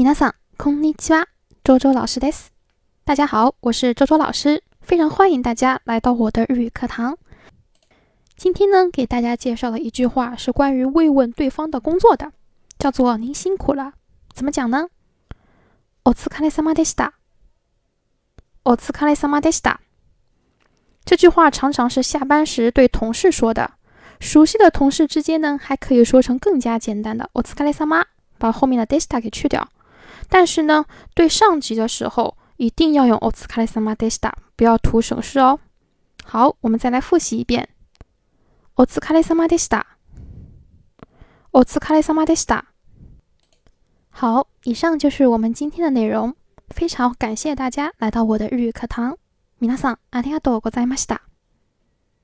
皆さん、こんにちは。周周老师です。大家好，我是周周老师，非常欢迎大家来到我的日语课堂。今天呢，给大家介绍的一句话是关于慰问对方的工作的，叫做“您辛苦了”。怎么讲呢？お疲れ様でした。お疲れ様でした。这句话常常是下班时对同事说的。熟悉的同事之间呢，还可以说成更加简单的“お疲れ様”，把后面的 “desta” 给去掉。 但是呢，对上级的时候一定要用“お疲れ様でした”，不要图省事哦。好，我们再来复习一遍“お疲れ様でした”。お疲れ様でした。好，以上就是我们今天的内容。非常感谢大家来到我的日语课堂。皆さんありがとうございました。